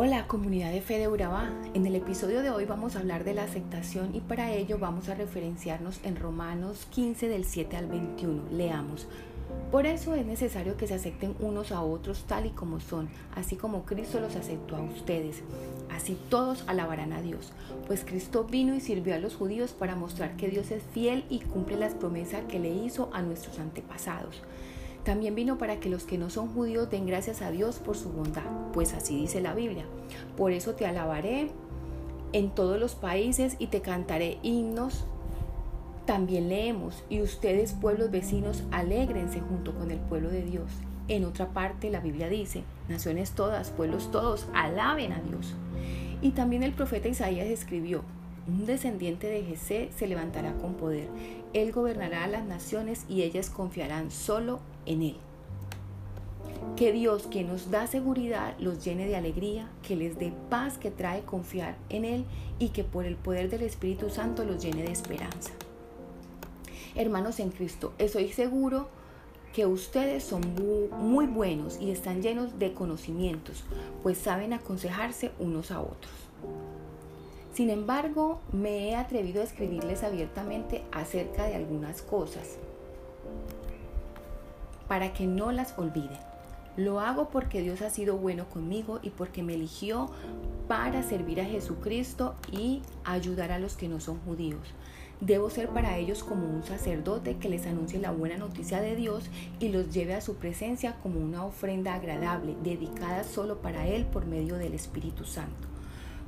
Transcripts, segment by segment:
Hola comunidad de fe de Urabá. En el episodio de hoy vamos a hablar de la aceptación y para ello vamos a referenciarnos en Romanos 15 del 7 al 21. Leamos. Por eso es necesario que se acepten unos a otros tal y como son, así como Cristo los aceptó a ustedes. Así todos alabarán a Dios, pues Cristo vino y sirvió a los judíos para mostrar que Dios es fiel y cumple las promesas que le hizo a nuestros antepasados. También vino para que los que no son judíos den gracias a Dios por su bondad, pues así dice la Biblia. Por eso te alabaré en todos los países y te cantaré himnos. También leemos, y ustedes pueblos vecinos, alégrense junto con el pueblo de Dios. En otra parte la Biblia dice, naciones todas, pueblos todos, alaben a Dios. Y también el profeta Isaías escribió, un descendiente de Jesé se levantará con poder. Él gobernará a las naciones y ellas confiarán solo en Él. Que Dios, que nos da seguridad, los llene de alegría, que les dé paz que trae confiar en Él y que por el poder del Espíritu Santo los llene de esperanza. Hermanos en Cristo, estoy seguro que ustedes son muy buenos y están llenos de conocimientos, pues saben aconsejarse unos a otros. Sin embargo, me he atrevido a escribirles abiertamente acerca de algunas cosas para que no las olviden. Lo hago porque Dios ha sido bueno conmigo y porque me eligió para servir a Jesucristo y ayudar a los que no son judíos. Debo ser para ellos como un sacerdote que les anuncie la buena noticia de Dios y los lleve a su presencia como una ofrenda agradable, dedicada solo para Él por medio del Espíritu Santo.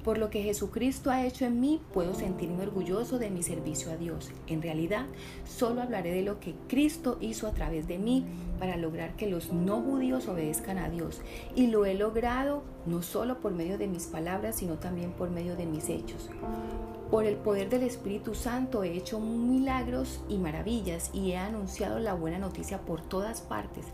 Por lo que Jesucristo ha hecho en mí, puedo sentirme orgulloso de mi servicio a Dios. En realidad, solo hablaré de lo que Cristo hizo a través de mí para lograr que los no judíos obedezcan a Dios. Y lo he logrado no solo por medio de mis palabras, sino también por medio de mis hechos. Por el poder del Espíritu Santo he hecho milagros y maravillas y he anunciado la buena noticia por todas partes,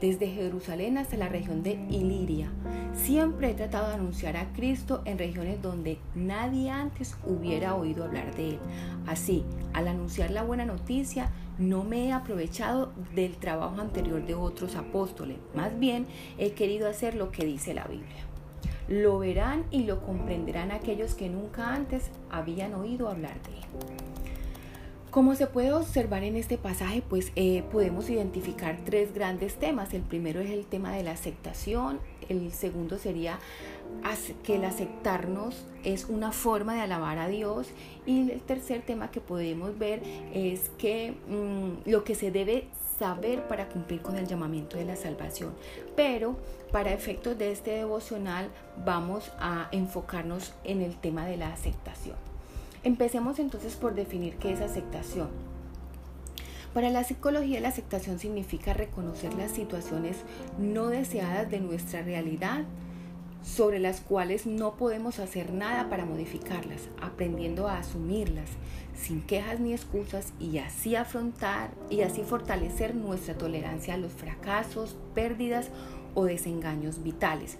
desde Jerusalén hasta la región de Iliria. Siempre he tratado de anunciar a Cristo en regiones donde nadie antes hubiera oído hablar de Él. Así, al anunciar la buena noticia, no me he aprovechado del trabajo anterior de otros apóstoles, más bien he querido hacer lo que dice la Biblia. Lo verán y lo comprenderán aquellos que nunca antes habían oído hablar de Él. Como se puede observar en este pasaje, pues eh, podemos identificar tres grandes temas. El primero es el tema de la aceptación, el segundo sería que el aceptarnos es una forma de alabar a Dios y el tercer tema que podemos ver es que mm, lo que se debe saber para cumplir con el llamamiento de la salvación. Pero para efectos de este devocional vamos a enfocarnos en el tema de la aceptación. Empecemos entonces por definir qué es aceptación. Para la psicología la aceptación significa reconocer las situaciones no deseadas de nuestra realidad sobre las cuales no podemos hacer nada para modificarlas, aprendiendo a asumirlas sin quejas ni excusas y así afrontar y así fortalecer nuestra tolerancia a los fracasos, pérdidas o desengaños vitales.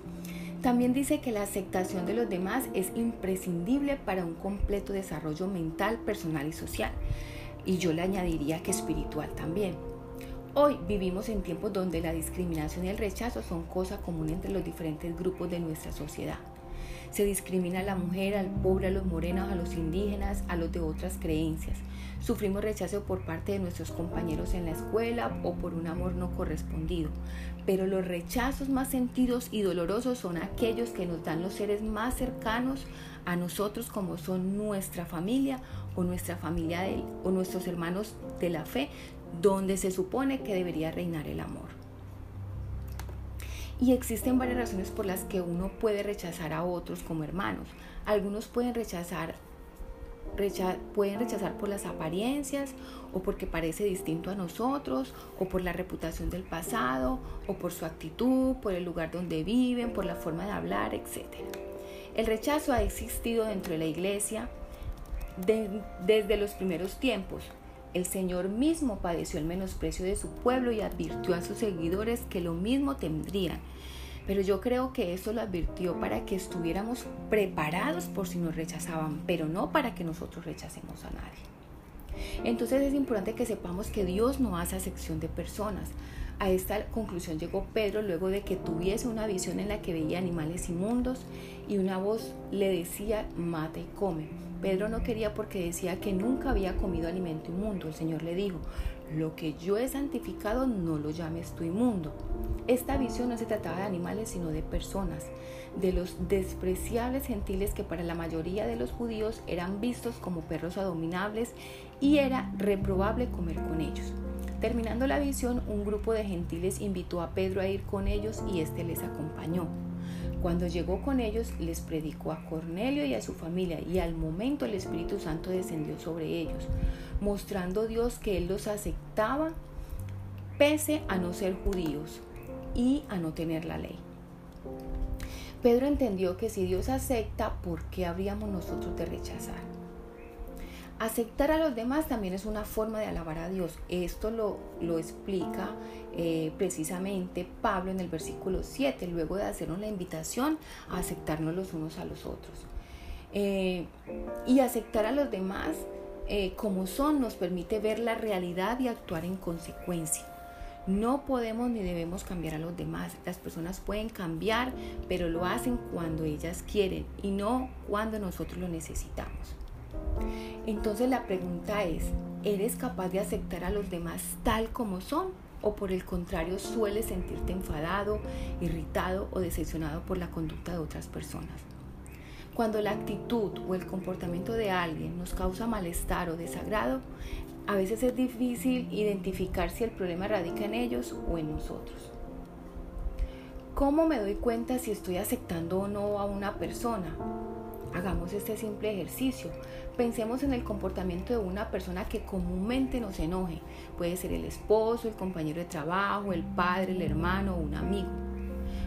También dice que la aceptación de los demás es imprescindible para un completo desarrollo mental, personal y social. Y yo le añadiría que espiritual también. Hoy vivimos en tiempos donde la discriminación y el rechazo son cosa común entre los diferentes grupos de nuestra sociedad. Se discrimina a la mujer, al pobre, a los morenos, a los indígenas, a los de otras creencias. Sufrimos rechazo por parte de nuestros compañeros en la escuela o por un amor no correspondido. Pero los rechazos más sentidos y dolorosos son aquellos que nos dan los seres más cercanos a nosotros como son nuestra familia o o nuestros hermanos de la fe, donde se supone que debería reinar el amor. Y existen varias razones por las que uno puede rechazar a otros como hermanos. Algunos pueden rechazar, pueden rechazar por las apariencias o porque parece distinto a nosotros o por la reputación del pasado o por su actitud, por el lugar donde viven, por la forma de hablar, etc. El rechazo ha existido dentro de la iglesia desde los primeros tiempos. El Señor mismo padeció el menosprecio de su pueblo y advirtió a sus seguidores que lo mismo tendrían. Pero yo creo que eso lo advirtió para que estuviéramos preparados por si nos rechazaban, pero no para que nosotros rechacemos a nadie. Entonces es importante que sepamos que Dios no hace acepción de personas. A esta conclusión llegó Pedro luego de que tuviese una visión en la que veía animales inmundos y una voz le decía, mata y come. Pedro no quería porque decía que nunca había comido alimento inmundo. El Señor le dijo, lo que yo he santificado no lo llames tú inmundo. Esta visión no se trataba de animales sino de personas, de los despreciables gentiles que para la mayoría de los judíos eran vistos como perros abominables y era reprobable comer con ellos. Terminando la visión, un grupo de gentiles invitó a Pedro a ir con ellos y éste les acompañó. Cuando llegó con ellos, les predicó a Cornelio y a su familia y al momento el Espíritu Santo descendió sobre ellos, mostrando Dios que Él los aceptaba pese a no ser judíos y a no tener la ley. Pedro entendió que si Dios acepta, ¿por qué habríamos nosotros de rechazar? Aceptar a los demás también es una forma de alabar a Dios. Esto lo, lo explica eh, precisamente Pablo en el versículo 7, luego de hacernos la invitación a aceptarnos los unos a los otros. Eh, y aceptar a los demás eh, como son nos permite ver la realidad y actuar en consecuencia. No podemos ni debemos cambiar a los demás. Las personas pueden cambiar, pero lo hacen cuando ellas quieren y no cuando nosotros lo necesitamos. Entonces la pregunta es, ¿eres capaz de aceptar a los demás tal como son? ¿O por el contrario sueles sentirte enfadado, irritado o decepcionado por la conducta de otras personas? Cuando la actitud o el comportamiento de alguien nos causa malestar o desagrado, a veces es difícil identificar si el problema radica en ellos o en nosotros. ¿Cómo me doy cuenta si estoy aceptando o no a una persona? Hagamos este simple ejercicio. Pensemos en el comportamiento de una persona que comúnmente nos enoje. Puede ser el esposo, el compañero de trabajo, el padre, el hermano o un amigo.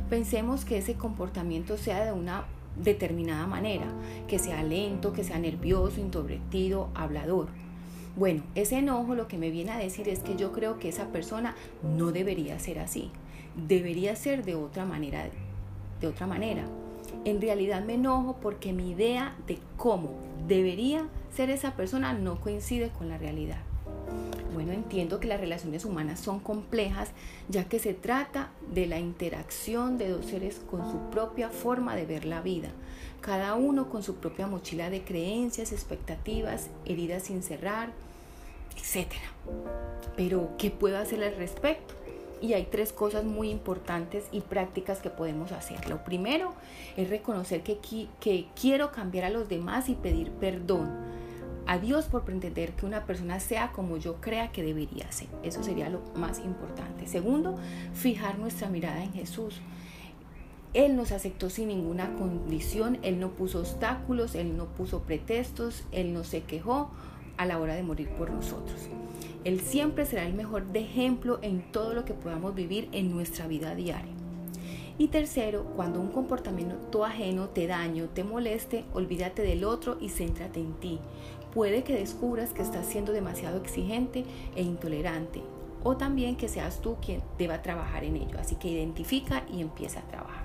Pensemos que ese comportamiento sea de una determinada manera, que sea lento, que sea nervioso, introvertido, hablador. Bueno, ese enojo lo que me viene a decir es que yo creo que esa persona no debería ser así. Debería ser de otra manera, de otra manera. En realidad me enojo porque mi idea de cómo debería ser esa persona no coincide con la realidad. Bueno, entiendo que las relaciones humanas son complejas ya que se trata de la interacción de dos seres con su propia forma de ver la vida, cada uno con su propia mochila de creencias, expectativas, heridas sin cerrar, etc. Pero, ¿qué puedo hacer al respecto? Y hay tres cosas muy importantes y prácticas que podemos hacer. Lo primero es reconocer que, que quiero cambiar a los demás y pedir perdón a Dios por pretender que una persona sea como yo crea que debería ser. Eso sería lo más importante. Segundo, fijar nuestra mirada en Jesús. Él nos aceptó sin ninguna condición, Él no puso obstáculos, Él no puso pretextos, Él no se quejó a la hora de morir por nosotros. Él siempre será el mejor de ejemplo en todo lo que podamos vivir en nuestra vida diaria. Y tercero, cuando un comportamiento ajeno te daño, te moleste, olvídate del otro y céntrate en ti. Puede que descubras que estás siendo demasiado exigente e intolerante o también que seas tú quien deba trabajar en ello. Así que identifica y empieza a trabajar.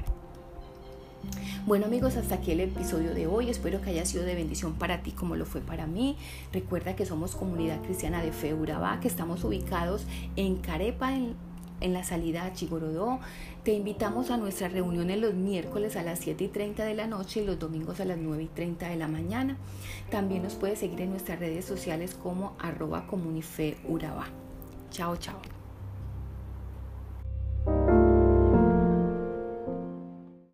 Bueno amigos, hasta aquí el episodio de hoy. Espero que haya sido de bendición para ti como lo fue para mí. Recuerda que somos comunidad cristiana de Fe Urabá, que estamos ubicados en Carepa, en, en la salida a Chigorodó. Te invitamos a nuestras reuniones los miércoles a las 7 y 30 de la noche y los domingos a las 9 y 30 de la mañana. También nos puedes seguir en nuestras redes sociales como arroba comunife Urabá. Chao, chao.